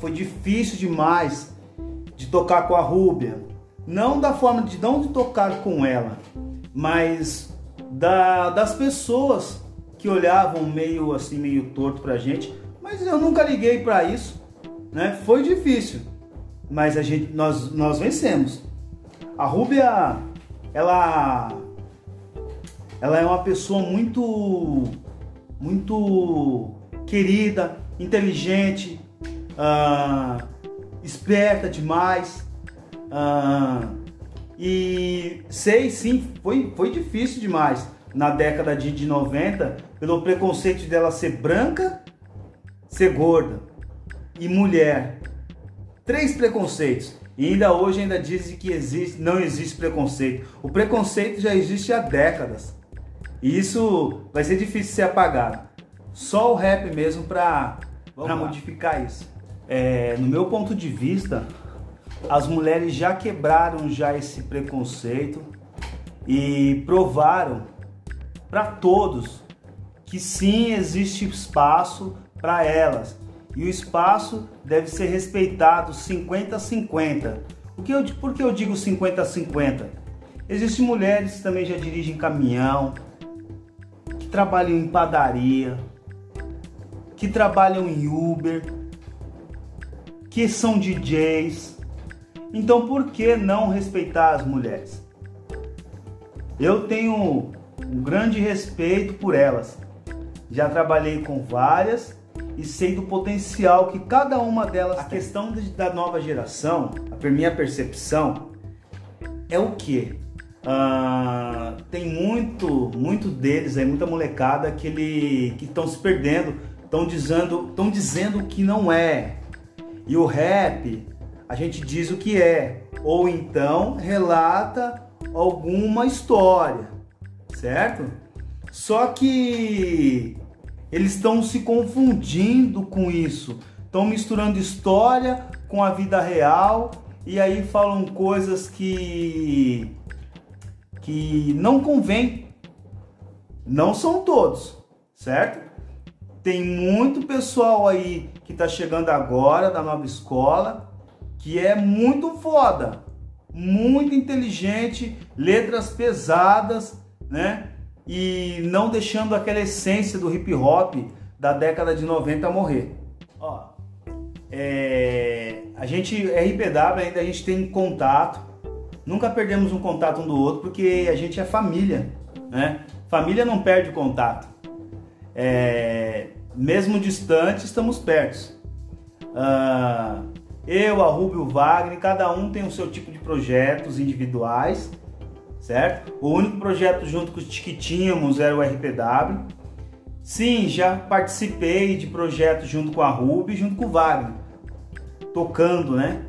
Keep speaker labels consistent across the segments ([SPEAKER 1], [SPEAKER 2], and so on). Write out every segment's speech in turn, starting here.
[SPEAKER 1] foi difícil demais de tocar com a Rúbia. Não da forma de não de tocar com ela, mas da, das pessoas que olhavam meio assim, meio torto pra gente. Mas eu nunca liguei para isso, né? Foi difícil, mas a gente, nós, nós vencemos. A Rúbia, ela, ela é uma pessoa muito, muito querida, inteligente, uh, esperta demais. Uh, e sei sim, foi, foi difícil demais na década de, de 90 pelo preconceito dela ser branca, ser gorda e mulher. Três preconceitos. E ainda hoje ainda dizem que existe, não existe preconceito. O preconceito já existe há décadas. E isso vai ser difícil de ser apagado. Só o rap mesmo para modificar isso. É, no meu ponto de vista, as mulheres já quebraram já esse preconceito e provaram para todos que sim existe espaço para elas e o espaço deve ser respeitado 50-50. O que eu, por que eu digo 50-50? Existem mulheres que também já dirigem caminhão, que trabalham em padaria, que trabalham em Uber, que são DJs. Então por que não respeitar as mulheres? Eu tenho um grande respeito por elas. Já trabalhei com várias e sei do potencial que cada uma delas a tem. questão da nova geração, a minha percepção é o que ah, tem muito, muito deles aí, muita molecada que ele que estão se perdendo, estão dizendo, estão dizendo que não é. E o rap, a gente diz o que é, ou então relata alguma história, certo? Só que eles estão se confundindo com isso, estão misturando história com a vida real e aí falam coisas que que não convém. Não são todos, certo? Tem muito pessoal aí que está chegando agora da nova escola que é muito foda, muito inteligente, letras pesadas, né? e não deixando aquela essência do hip hop da década de 90 morrer. Ó, é, a gente, RPW ainda a gente tem contato, nunca perdemos um contato um do outro porque a gente é família, né? Família não perde contato. É, mesmo distante, estamos perto. Uh, eu, a Rubio Wagner, cada um tem o seu tipo de projetos individuais certo? O único projeto junto com os que tínhamos era o RPW. Sim, já participei de projetos junto com a Ruby, junto com o Wagner, tocando, né?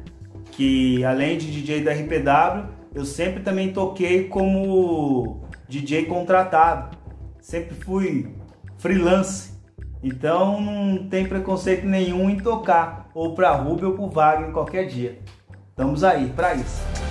[SPEAKER 1] Que além de DJ da RPW, eu sempre também toquei como DJ contratado. Sempre fui freelance. Então não tem preconceito nenhum em tocar ou para Ruby ou para Wagner qualquer dia. Estamos aí para isso.